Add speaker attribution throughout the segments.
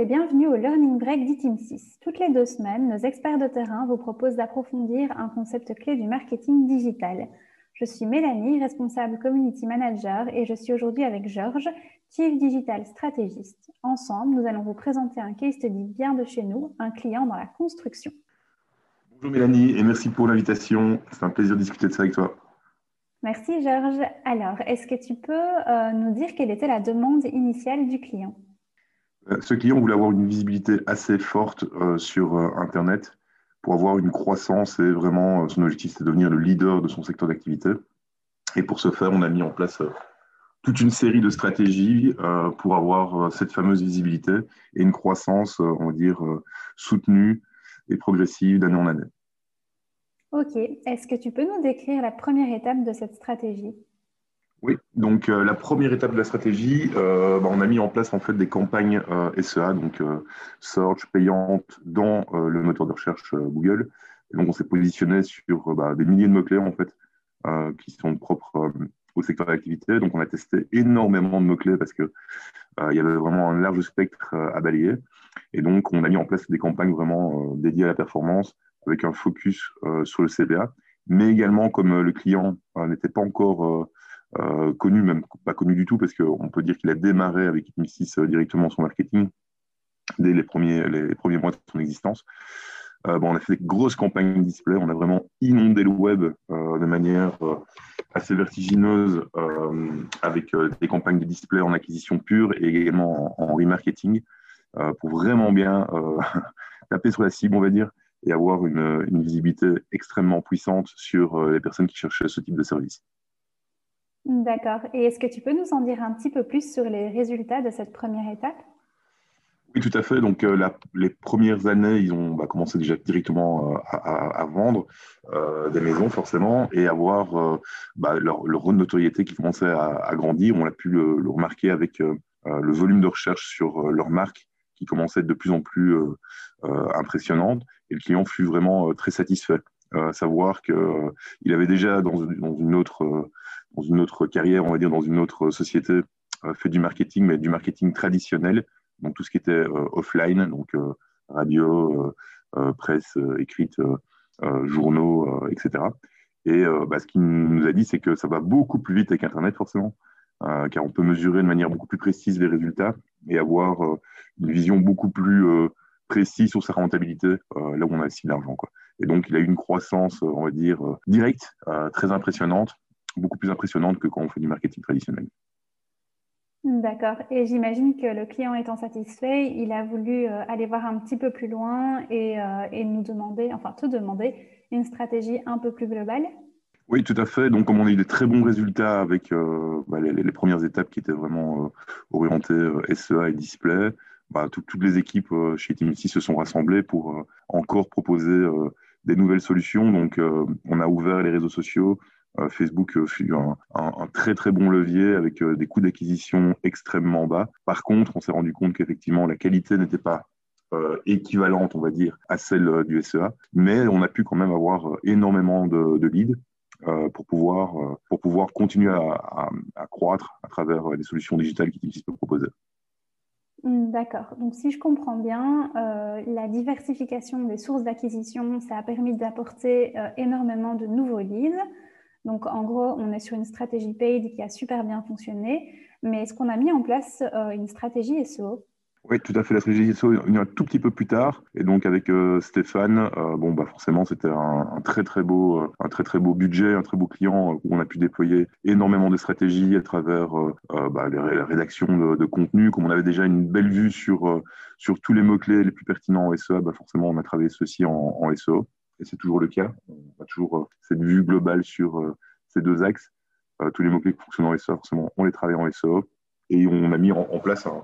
Speaker 1: et bienvenue au Learning Break d'ITIM 6. Toutes les deux semaines, nos experts de terrain vous proposent d'approfondir un concept clé du marketing digital. Je suis Mélanie, responsable Community Manager et je suis aujourd'hui avec Georges, Chief Digital Stratégiste. Ensemble, nous allons vous présenter un case study bien de chez nous, un client dans la construction.
Speaker 2: Bonjour Mélanie et merci pour l'invitation. C'est un plaisir de discuter de ça avec toi.
Speaker 1: Merci Georges. Alors, est-ce que tu peux euh, nous dire quelle était la demande initiale du client?
Speaker 2: Euh, Ce client voulait avoir une visibilité assez forte euh, sur Internet pour avoir une croissance et vraiment son objectif c'est de devenir le leader de son secteur d'activité. Et pour ce faire, on a mis en place toute une série de stratégies pour avoir cette fameuse visibilité et une croissance, on va dire, soutenue et progressive d'année en année.
Speaker 1: Ok. Est-ce que tu peux nous décrire la première étape de cette stratégie?
Speaker 2: Oui, donc euh, la première étape de la stratégie, euh, bah, on a mis en place en fait des campagnes euh, SEA, donc search payantes dans le moteur de recherche Google. Donc on s'est positionné sur bah, des milliers de mots clés en fait qui sont propres au secteur d'activité. Donc on a testé énormément de mots clés parce que il y avait vraiment un large spectre à balayer. Et donc on a mis en place des campagnes vraiment dédiées à la performance avec un focus sur le CBA, mais également comme le client n'était pas encore connu, même pas connu du tout, parce qu'on peut dire qu'il a démarré avec Itmi6 directement son marketing dès les premiers, les premiers mois de son existence. bon, on a fait des grosses campagnes display, on a vraiment inondé le web de manière assez vertigineuse avec des campagnes de display en acquisition pure et également en, remarketing pour vraiment bien taper sur la cible, on va dire, et avoir une, visibilité extrêmement puissante sur euh, les personnes qui cherchent ce type de service.
Speaker 1: D'accord. Et est-ce que tu peux nous en dire un petit peu plus sur les résultats de cette première étape?
Speaker 2: Oui, tout à fait. Donc, euh, les premières années, ils ont bah, commencé déjà directement euh, à, vendre des maisons, forcément, et avoir bah, leur, leur, notoriété qui commençait à, grandir. On a pu le, remarquer avec le volume de recherche sur leur marque qui commençait à être de plus en plus impressionnante et le client fut vraiment euh, très satisfait. Euh, savoir qu'il euh, avait déjà dans, une autre, dans une autre carrière, on va dire dans une autre société, fait du marketing, mais du marketing traditionnel, donc tout ce qui était offline, donc radio, presse écrite, journaux, etc. Et bah, ce qu'il nous a dit, c'est que ça va beaucoup plus vite avec Internet, forcément, car on peut mesurer de manière beaucoup plus précise les résultats et avoir une vision beaucoup plus précis sur sa rentabilité, euh, là où on a aussi l'argent. Et donc, il a eu une croissance, euh, on va dire, euh, directe, très impressionnante, beaucoup plus impressionnante que quand on fait du marketing traditionnel.
Speaker 1: D'accord. Et j'imagine que le client étant satisfait, il a voulu aller voir un petit peu plus loin et, nous demander, enfin te demander, une stratégie un peu plus globale.
Speaker 2: Oui, tout à fait. Donc, comme on a eu des très bons résultats avec bah, les, premières étapes qui étaient vraiment orientées SEA et display, bah, toutes les équipes euh, chez Team se sont rassemblées pour euh, encore proposer euh, des nouvelles solutions. Donc, on a ouvert les réseaux sociaux. Facebook fut un, très très bon levier avec des coûts d'acquisition extrêmement bas. Par contre, on s'est rendu compte qu'effectivement la qualité n'était pas équivalente, on va dire, à celle du SEA, mais on a pu quand même avoir énormément de, leads pour pouvoir pour pouvoir continuer à, croître à travers les solutions digitales qu'Iteam6 peut proposer.
Speaker 1: Hmm, d'accord. Donc, si je comprends bien, euh, la diversification des sources d'acquisition, ça a permis d'apporter euh, énormément de nouveaux leads. Donc, en gros, on est sur une stratégie paid qui a super bien fonctionné. Mais est-ce qu'on a mis en place euh, une stratégie SEO
Speaker 2: oui, tout à fait. La stratégie SEO est un tout petit peu plus tard. Et donc, avec euh, Stéphane, euh, bon, bah, forcément, c'était un, très, très beau, euh, un très, très beau budget, un très beau client où on a pu déployer énormément de stratégies à travers bah, la rédaction de, contenu. Comme on avait déjà une belle vue sur, sur tous les mots-clés les plus pertinents en SEO, bah, forcément, on a travaillé ceci en, en SEO. Et c'est toujours le cas. On a toujours cette vue globale sur ces deux axes. tous les mots-clés qui fonctionnent en SEO, forcément, on les travaille en SEO. Et on a mis en, en place un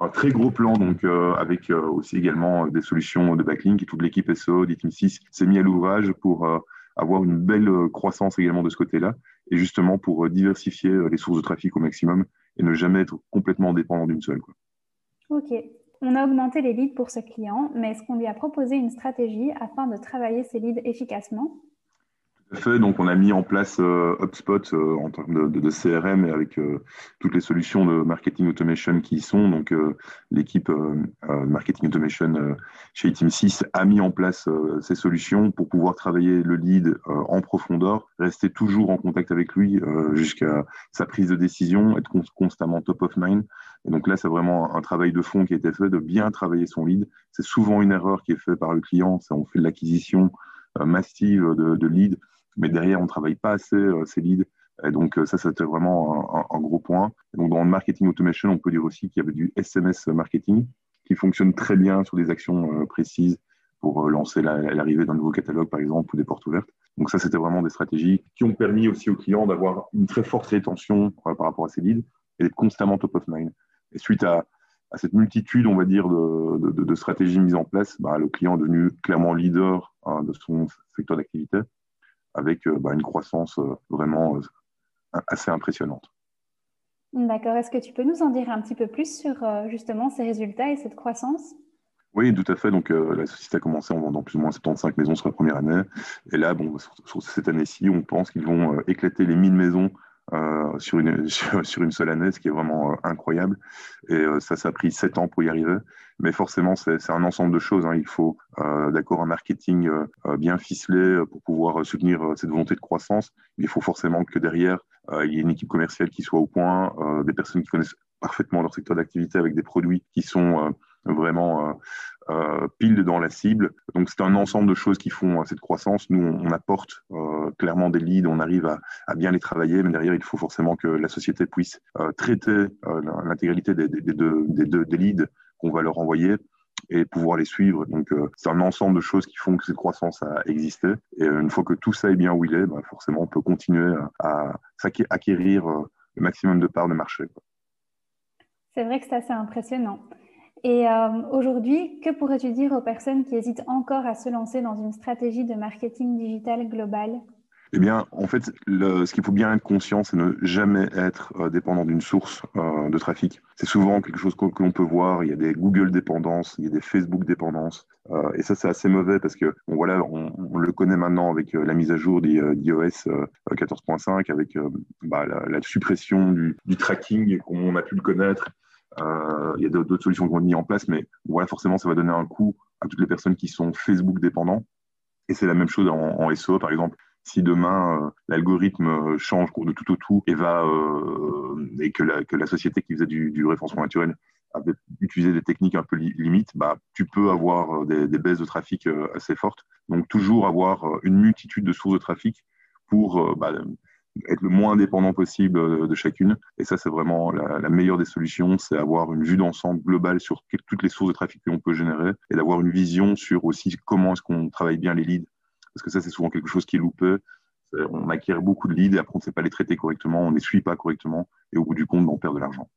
Speaker 2: un très gros plan, donc euh, avec euh, aussi également des solutions de backlink et toute l'équipe SEO d'Iteam 6 s'est mis à l'ouvrage pour euh, avoir une belle croissance également de ce côté-là et justement pour diversifier les sources de trafic au maximum et ne jamais être complètement dépendant d'une seule.
Speaker 1: Ok. On a augmenté les leads pour ce client, mais est-ce qu'on lui a proposé une stratégie afin de travailler ces leads efficacement?
Speaker 2: Fait. Donc, on a mis en place euh, HubSpot euh, en termes de, CRM et avec euh, toutes les solutions de marketing automation qui y sont. Donc, l'équipe marketing automation chez Team 6 a mis en place ces solutions pour pouvoir travailler le lead en profondeur, rester toujours en contact avec lui jusqu'à sa prise de décision, être constamment top of mind. Et donc là, c'est vraiment un travail de fond qui a été fait de bien travailler son lead. C'est souvent une erreur qui est faite par le client. On fait de l'acquisition massive de, de leads mais derrière, on ne travaille pas assez euh, ces leads. Et donc, euh, ça, c'était vraiment un, gros point. donc, dans le marketing automation, on peut dire aussi qu'il y avait du SMS marketing qui fonctionne très bien sur des actions euh, précises pour lancer l'arrivée d'un nouveau catalogue, par exemple, ou des portes ouvertes. Donc, ça, c'était vraiment des stratégies qui ont permis aussi aux clients d'avoir une très forte rétention par rapport à ces leads et d'être constamment top of mind. Et suite à, cette multitude, on va dire, de, stratégies mises en place, bah, le client est devenu clairement leader hein, de son secteur d'activité avec euh, bah, une croissance euh, vraiment euh, assez impressionnante.
Speaker 1: D'accord. Est-ce que tu peux nous en dire un petit peu plus sur justement ces résultats et cette croissance?
Speaker 2: Oui, tout à fait. Donc, la société a commencé en vendant plus ou moins 75 maisons sur la première année. Et là, bon, sur, cette année-ci, on pense qu'ils vont éclater les 1000 maisons sur, une, sur, une seule année, ce qui est vraiment incroyable. Et ça, ça a pris 7 ans pour y arriver. Mais forcément, c'est un ensemble de choses. Hein. Il faut, euh, d'accord, un marketing euh, euh, bien ficelé pour pouvoir soutenir cette volonté de croissance. il faut forcément que derrière, il y ait une équipe commerciale qui soit au point, des personnes qui connaissent parfaitement leur secteur d'activité avec des produits qui sont vraiment euh, pile dans la cible. Donc c'est un ensemble de choses qui font cette croissance. Nous, on, apporte clairement des leads, on arrive à, à, bien les travailler, mais derrière, il faut forcément que la société puisse traiter l'intégralité des, des, des, des, leads qu'on va leur envoyer et pouvoir les suivre. Donc, euh, c'est un ensemble de choses qui font que cette croissance a existé. Et euh, une fois que tout ça est bien où il est, bah, forcément, on peut continuer à, acquérir euh, le maximum de parts de marché.
Speaker 1: C'est vrai que c'est assez impressionnant. Et aujourd'hui, que pourrais-tu dire aux personnes qui hésitent encore à se lancer dans une stratégie de marketing digital global?
Speaker 2: Eh bien, en fait, ce qu'il faut bien être conscient, c'est ne jamais être euh, dépendant d'une source euh, de trafic. C'est souvent quelque chose que, l'on peut voir. Il y a des Google dépendances, il y a des Facebook dépendances. Euh, et ça, c'est assez mauvais parce que, voilà, on, le connaît maintenant avec la mise à jour d'iOS 14.5, avec bah, la, suppression du, du tracking, comme on a pu le connaître. Il y a d'autres solutions qui vont être mises en place, mais voilà, forcément, ça va donner un coup à toutes les personnes qui sont Facebook dépendants. Et c'est la même chose en, SEO, par exemple si demain euh, l'algorithme euh, change de tout au tout et va euh, et que la, société qui faisait du, référencement naturel avait utilisé des techniques un peu limites, bah, tu peux avoir des, des, baisses de trafic assez fortes. Donc toujours avoir une multitude de sources de trafic pour bah, être le moins dépendant possible de chacune. Et ça, c'est vraiment la, meilleure des solutions, c'est avoir une vue d'ensemble globale sur toutes les sources de trafic que l'on peut générer et d'avoir une vision sur aussi comment est-ce qu'on travaille bien les leads parce que ça, c'est souvent quelque chose qui est loupé. On acquiert beaucoup de leads et après, on ne sait pas les traiter correctement, on ne les suit pas correctement et au bout du compte, on perd de l'argent.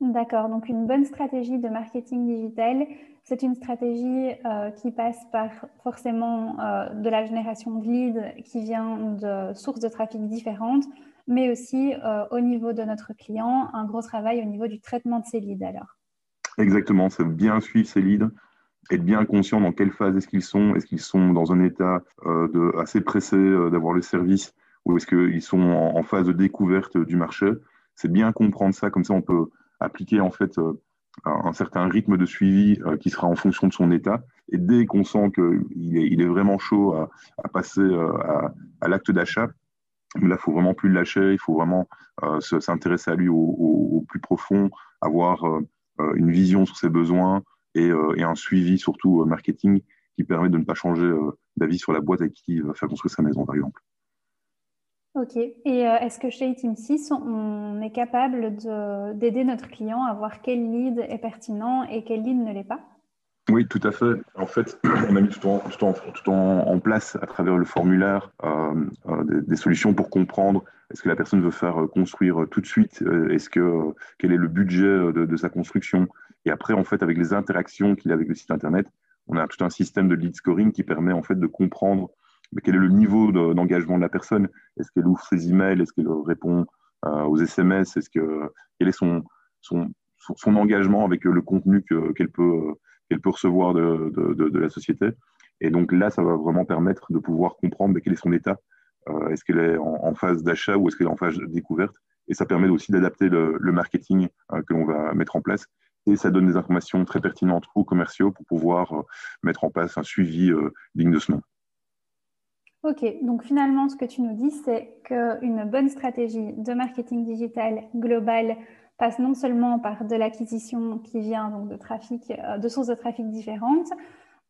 Speaker 1: D'accord, donc une bonne stratégie de marketing digital, c'est une stratégie euh, qui passe par forcément euh, de la génération de leads qui vient de sources de trafic différentes, mais aussi euh, au niveau de notre client, un gros travail au niveau du traitement de ces leads alors.
Speaker 2: Exactement, c'est bien suivre ces leads, être bien conscient dans quelle phase est-ce qu'ils sont. Est-ce qu'ils sont dans un état de, assez pressé d'avoir le service ou est-ce qu'ils sont en, phase de découverte du marché C'est bien comprendre ça, comme ça on peut appliquer en fait euh, un, certain rythme de suivi qui sera en fonction de son état. Et dès qu'on sent qu'il est, vraiment chaud à, à passer à, à l'acte d'achat, là, il faut vraiment plus le lâcher, il faut vraiment s'intéresser à lui au, plus profond, avoir une vision sur ses besoins, euh, et, un suivi surtout euh, marketing qui permet de ne pas changer euh, d'avis sur la boîte avec qui il va faire construire sa maison, par exemple.
Speaker 1: Ok. Et est-ce que chez Team 6, on est capable d'aider notre client à voir quel lead est pertinent et quel lead ne l'est pas?
Speaker 2: Oui, tout à fait. En fait, on a mis tout en, tout en, tout en, place à travers le formulaire des, solutions pour comprendre est-ce que la personne veut faire construire tout de suite Est-ce que quel est le budget de, de sa construction? Et après, en fait, avec les interactions qu'il a avec le site Internet, on a tout un système de lead scoring qui permet en fait de comprendre quel est le niveau d'engagement de, la personne? Est-ce qu'elle ouvre ses emails? Est-ce qu'elle répond euh, aux SMS Est-ce que quel est son, son, son, engagement avec le contenu qu'elle peut, qu'elle peut recevoir de, de, la société? Et donc là, ça va vraiment permettre de pouvoir comprendre quel est son état? est-ce qu'elle est en, phase d'achat ou est-ce qu'elle est en phase de découverte? Et ça permet aussi d'adapter le, marketing que l'on va mettre en place. Et ça donne des informations très pertinentes aux commerciaux pour pouvoir mettre en place un suivi digne de ce nom.
Speaker 1: Ok, donc finalement, ce que tu nous dis, c'est qu'une bonne stratégie de marketing digital global passe non seulement par de l'acquisition qui vient donc de trafic, euh, de sources de trafic différentes,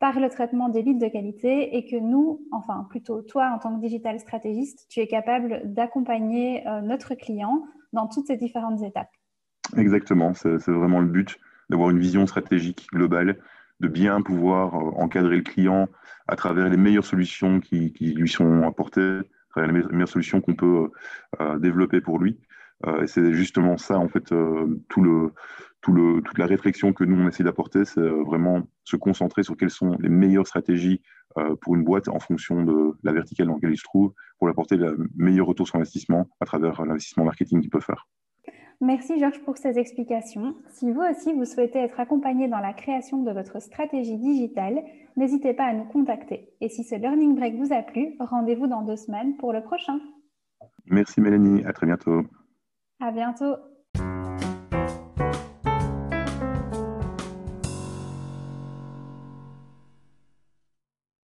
Speaker 1: par le traitement des leads de qualité et que nous, enfin plutôt toi en tant que digital stratégiste, tu es capable d'accompagner euh, notre client dans toutes ces différentes étapes.
Speaker 2: Exactement, c'est vraiment le but d'avoir une vision stratégique globale, de bien pouvoir euh, encadrer le client à travers les meilleures solutions qui, lui sont apportées, à travers les meilleures solutions qu'on peut développer pour lui. Euh, et c'est justement ça, en fait, euh, tout le, tout le, toute la réflexion que nous, on essaie d'apporter, c'est euh, vraiment se concentrer sur quelles sont les meilleures stratégies pour une boîte en fonction de la verticale dans laquelle il se trouve, pour apporter le meilleur retour sur investissement à travers l'investissement marketing qu'il peut faire.
Speaker 1: Merci Georges pour ces explications. Si vous aussi vous souhaitez être accompagné dans la création de votre stratégie digitale, n'hésitez pas à nous contacter. Et si ce Learning Break vous a plu, rendez-vous dans deux semaines pour le prochain.
Speaker 2: Merci Mélanie, à très bientôt.
Speaker 1: À bientôt.